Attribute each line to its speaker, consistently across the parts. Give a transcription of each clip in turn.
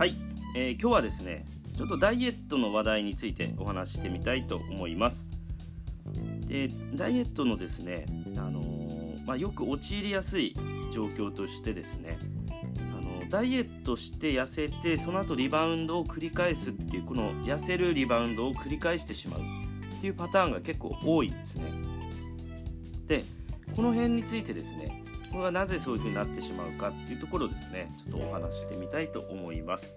Speaker 1: はい、えー今日はですねちょっとダイエットの話題についてお話してみたいと思います。でダイエットのですね、あのーまあ、よく陥りやすい状況としてですねあのダイエットして痩せてその後リバウンドを繰り返すっていうこの痩せるリバウンドを繰り返してしまうっていうパターンが結構多いんですね。でこの辺についてですねこれがなぜそういう風になってしまうかっていうところをですねちょっとお話ししてみたいと思います。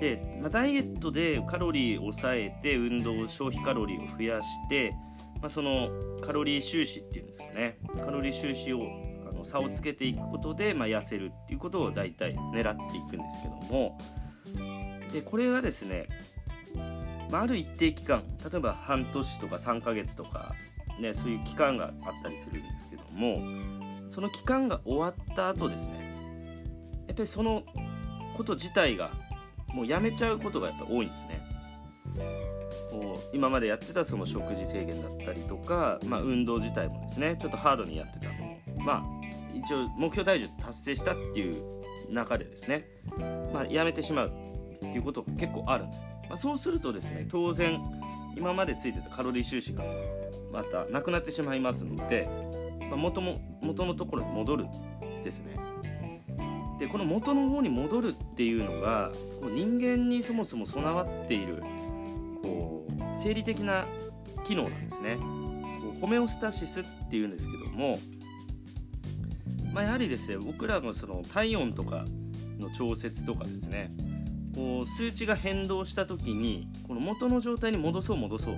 Speaker 1: で、まあ、ダイエットでカロリーを抑えて運動消費カロリーを増やして、まあ、そのカロリー収支っていうんですかね。カロリー収支をあの差をつけていくことで、まあ、痩せるっていうことを大体狙っていくんですけども。でこれがですね、まあ、ある一定期間例えば半年とか3ヶ月とか、ね、そういう期間があったりするんですけどもその期間が終わった後ですね。やっぱりそのこと自体がもうやめちゃうことがやっぱ多いんですね。こう今までやってたその食事制限だったりとか、まあ、運動自体もですねちょっとハードにやってた。のをまあ一応目標体重達成したっていう中でですね、まあ、やめてしまうっていうことが結構あるんです、まあ、そうするとですね当然今までついてたカロリー収支がまたなくなってしまいますので、まあ、元も元のところに戻るですね。でこの元の方に戻るっていうのがこう人間にそもそも備わっているこう生理的な機能なんですね。こうホメオスタシスっていうんですけども、まあ、やはりですね僕らのその体温とかの調節とかですねこう数値が変動した時にこの元の状態に戻そう戻そう、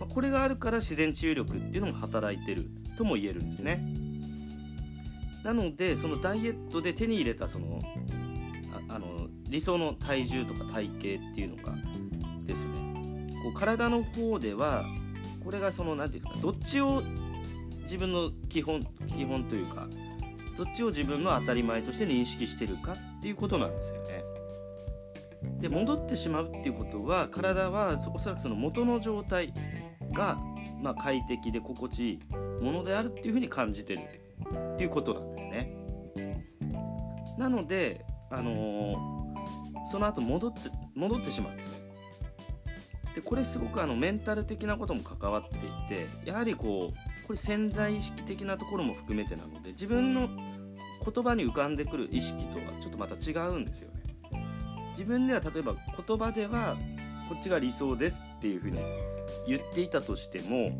Speaker 1: まあこれがあるから自然治癒力っていうのも働いてるとも言えるんですねなのでそのダイエットで手に入れたそのああの理想の体重とか体型っていうのがですねこう体の方ではこれがその何て言うんですかどっちを自分の基本基本というかどっちを自分の当たり前として認識してるかっていうことなんですよね。で戻ってしまうっていうことは体はおそらくその元の状態が、まあ、快適で心地いいものであるっていうふうに感じてるっていうことなんですね。なので、あのーその後戻って戻ってしまうんですね。でこれすごくあのメンタル的なことも関わっていてやはりこうこれ潜在意識的なところも含めてなので自分の言葉に浮かんでくる意識とはちょっとまた違うんですよね。自分では例えば言葉ではこっちが理想ですっていうふうに言っていたとしても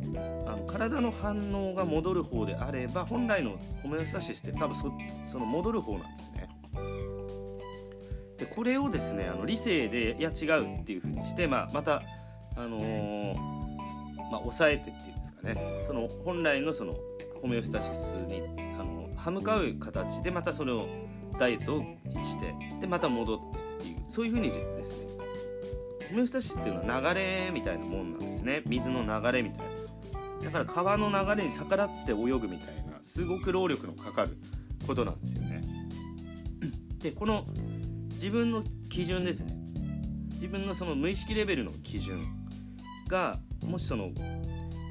Speaker 1: あの体の反応が戻る方であれば本来のホメオスタシスって多分そその戻る方なんですね。でこれをですねあの理性でいや違うっていうふうにして、まあ、また、あのーまあ、抑えてっていうんですかねその本来のそのホメオスタシスにあの歯向かう形でまたそれをダイエットをしてでまた戻ってっていうそういうふうにですねホメオスタシスっていうのは流れみたいなもんなんですね。水の流れみたいな。だから川の流れに逆らって泳ぐみたいなすごく労力のかかることなんですよね。でこの自分の基準ですね。自分のその無意識レベルの基準がもしその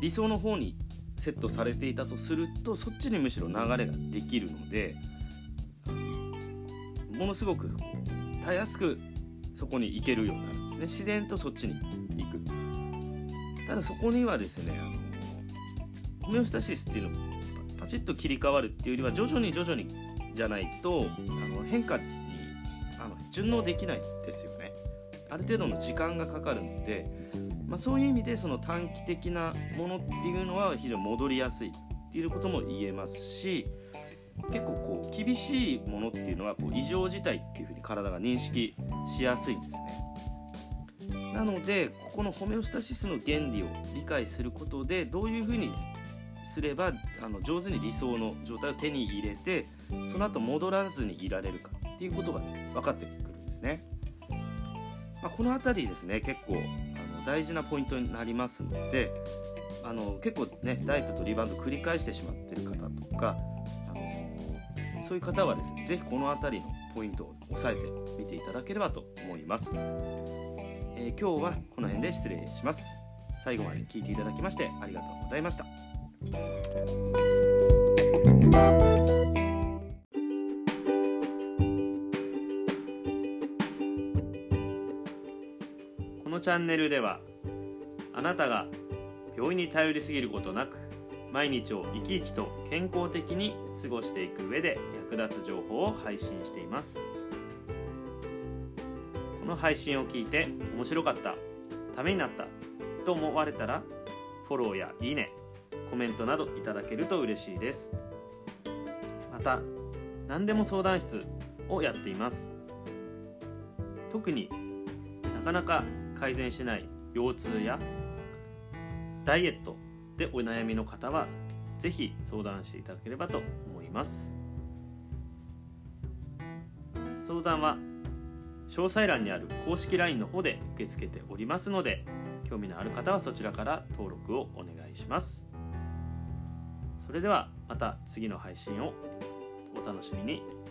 Speaker 1: 理想の方にセットされていたとするとそっちにむしろ流れができるのでものすごくたやすくそこに行けるようになる。自然とそっちに行く。ただそこにはですねあのホメオスタシスっていうのをパチッと切り替わるっていうよりは徐々に徐々にじゃないとあの変化にあの順応できないですよね。ある程度の時間がかかるので、まあ、そういう意味でその短期的なものっていうのは非常に戻りやすいっていうことも言えますし結構こう厳しいものっていうのはこう異常事態っていうふうに体が認識しやすいんですね。なのでここのホメオスタシスの原理を理解することでどういうふうにすればあの上手に理想の状態を手に入れてその後戻らずにいられるかっていうことが、ね、分かってくるんですね、まあ、この辺りですね結構あの大事なポイントになりますのであの結構ねダイエットとリバウンド繰り返してしまってる方とかあのそういう方はですね是非この辺りのポイントを押さえてみていただければと思います、えー今日はこの辺で失礼します。最後まで聞いていただきましてありがとうございました。
Speaker 2: このチャンネルではあなたが病院に頼りすぎることなく毎日を生き生きと健康的に過ごしていく上で役立つ情報を配信しています。の配信を聞いて面白かったためになったと思われたらフォローやいいねコメントなどいただけると嬉しいです。また何でも相談室をやっています。特になかなか改善しない腰痛やダイエットでお悩みの方は是非相談していただければと思います。相談は詳細欄にある公式 LINE の方で受け付けておりますので興味のある方はそちらから登録をお願いします。それではまた次の配信をお楽しみに。